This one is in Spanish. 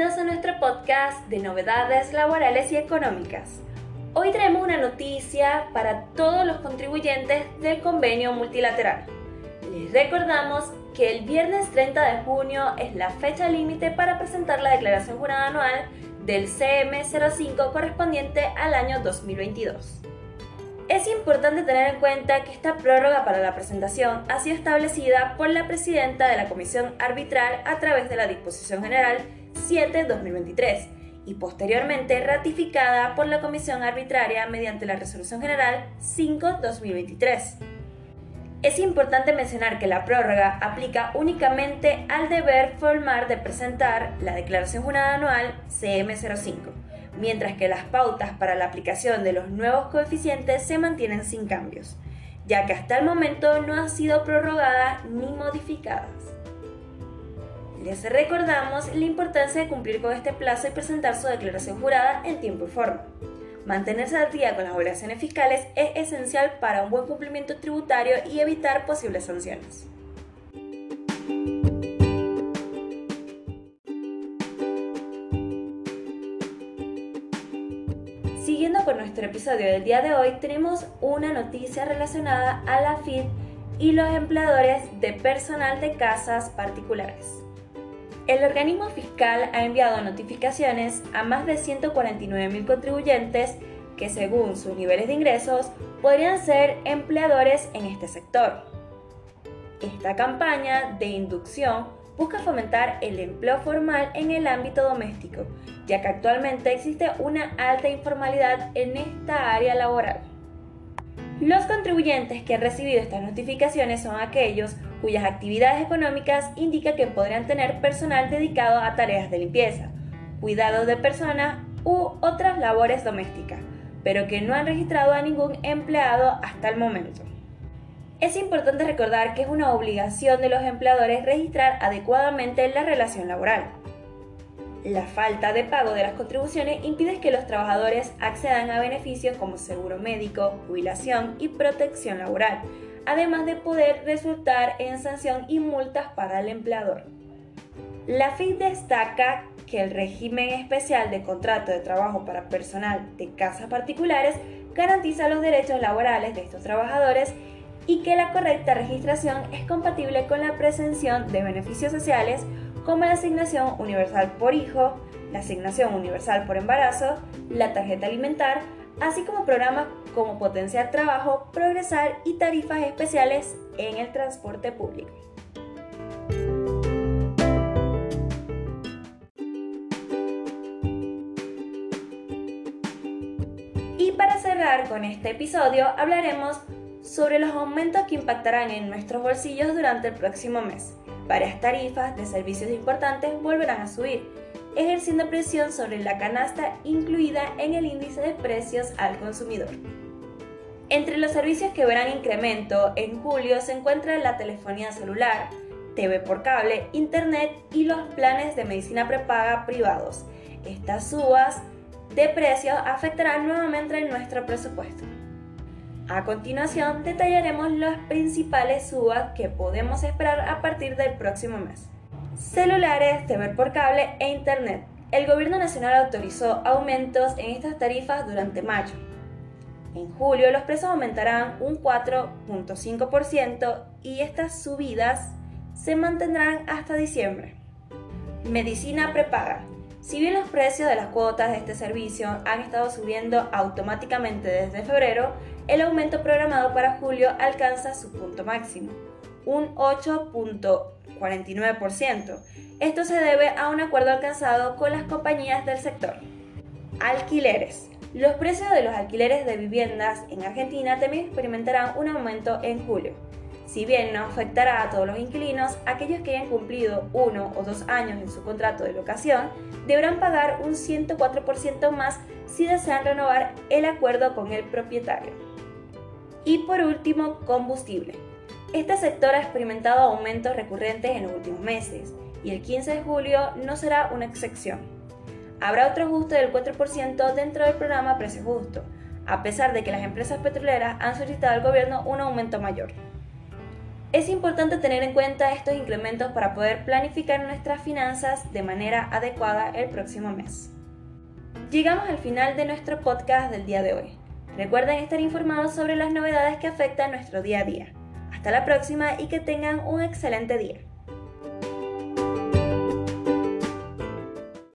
Bienvenidos a nuestro podcast de novedades laborales y económicas. Hoy tenemos una noticia para todos los contribuyentes del convenio multilateral. Les recordamos que el viernes 30 de junio es la fecha límite para presentar la declaración jurada anual del CM05 correspondiente al año 2022. Es importante tener en cuenta que esta prórroga para la presentación ha sido establecida por la presidenta de la Comisión Arbitral a través de la Disposición General 7-2023 y posteriormente ratificada por la Comisión Arbitraria mediante la Resolución General 5-2023. Es importante mencionar que la prórroga aplica únicamente al deber formar de presentar la Declaración Jurada Anual CM05, mientras que las pautas para la aplicación de los nuevos coeficientes se mantienen sin cambios, ya que hasta el momento no han sido prorrogadas ni modificadas. Les recordamos la importancia de cumplir con este plazo y presentar su declaración jurada en tiempo y forma. Mantenerse al día con las obligaciones fiscales es esencial para un buen cumplimiento tributario y evitar posibles sanciones. Siguiendo con nuestro episodio del día de hoy, tenemos una noticia relacionada a la FID y los empleadores de personal de casas particulares. El organismo fiscal ha enviado notificaciones a más de 149.000 contribuyentes que según sus niveles de ingresos podrían ser empleadores en este sector. Esta campaña de inducción busca fomentar el empleo formal en el ámbito doméstico, ya que actualmente existe una alta informalidad en esta área laboral. Los contribuyentes que han recibido estas notificaciones son aquellos cuyas actividades económicas indican que podrían tener personal dedicado a tareas de limpieza, cuidado de personas u otras labores domésticas, pero que no han registrado a ningún empleado hasta el momento. Es importante recordar que es una obligación de los empleadores registrar adecuadamente la relación laboral. La falta de pago de las contribuciones impide que los trabajadores accedan a beneficios como seguro médico, jubilación y protección laboral, además de poder resultar en sanción y multas para el empleador. La FIC destaca que el régimen especial de contrato de trabajo para personal de casas particulares garantiza los derechos laborales de estos trabajadores y que la correcta registración es compatible con la presención de beneficios sociales como la asignación universal por hijo, la asignación universal por embarazo, la tarjeta alimentar, así como programas como potenciar trabajo, progresar y tarifas especiales en el transporte público. Y para cerrar con este episodio hablaremos sobre los aumentos que impactarán en nuestros bolsillos durante el próximo mes. Varias tarifas de servicios importantes volverán a subir, ejerciendo presión sobre la canasta incluida en el índice de precios al consumidor. Entre los servicios que verán incremento en julio se encuentra la telefonía celular, TV por cable, internet y los planes de medicina prepaga privados. Estas subas de precios afectarán nuevamente nuestro presupuesto. A continuación, detallaremos las principales subas que podemos esperar a partir del próximo mes. Celulares, TV por cable e Internet. El Gobierno Nacional autorizó aumentos en estas tarifas durante mayo. En julio los precios aumentarán un 4.5% y estas subidas se mantendrán hasta diciembre. Medicina prepaga. Si bien los precios de las cuotas de este servicio han estado subiendo automáticamente desde febrero, el aumento programado para julio alcanza su punto máximo, un 8.49%. Esto se debe a un acuerdo alcanzado con las compañías del sector. Alquileres. Los precios de los alquileres de viviendas en Argentina también experimentarán un aumento en julio. Si bien no afectará a todos los inquilinos, aquellos que hayan cumplido uno o dos años en su contrato de locación deberán pagar un 104% más si desean renovar el acuerdo con el propietario. Y por último, combustible. Este sector ha experimentado aumentos recurrentes en los últimos meses y el 15 de julio no será una excepción. Habrá otro ajuste del 4% dentro del programa Precio Justo, a pesar de que las empresas petroleras han solicitado al gobierno un aumento mayor. Es importante tener en cuenta estos incrementos para poder planificar nuestras finanzas de manera adecuada el próximo mes. Llegamos al final de nuestro podcast del día de hoy. Recuerden estar informados sobre las novedades que afectan nuestro día a día. Hasta la próxima y que tengan un excelente día.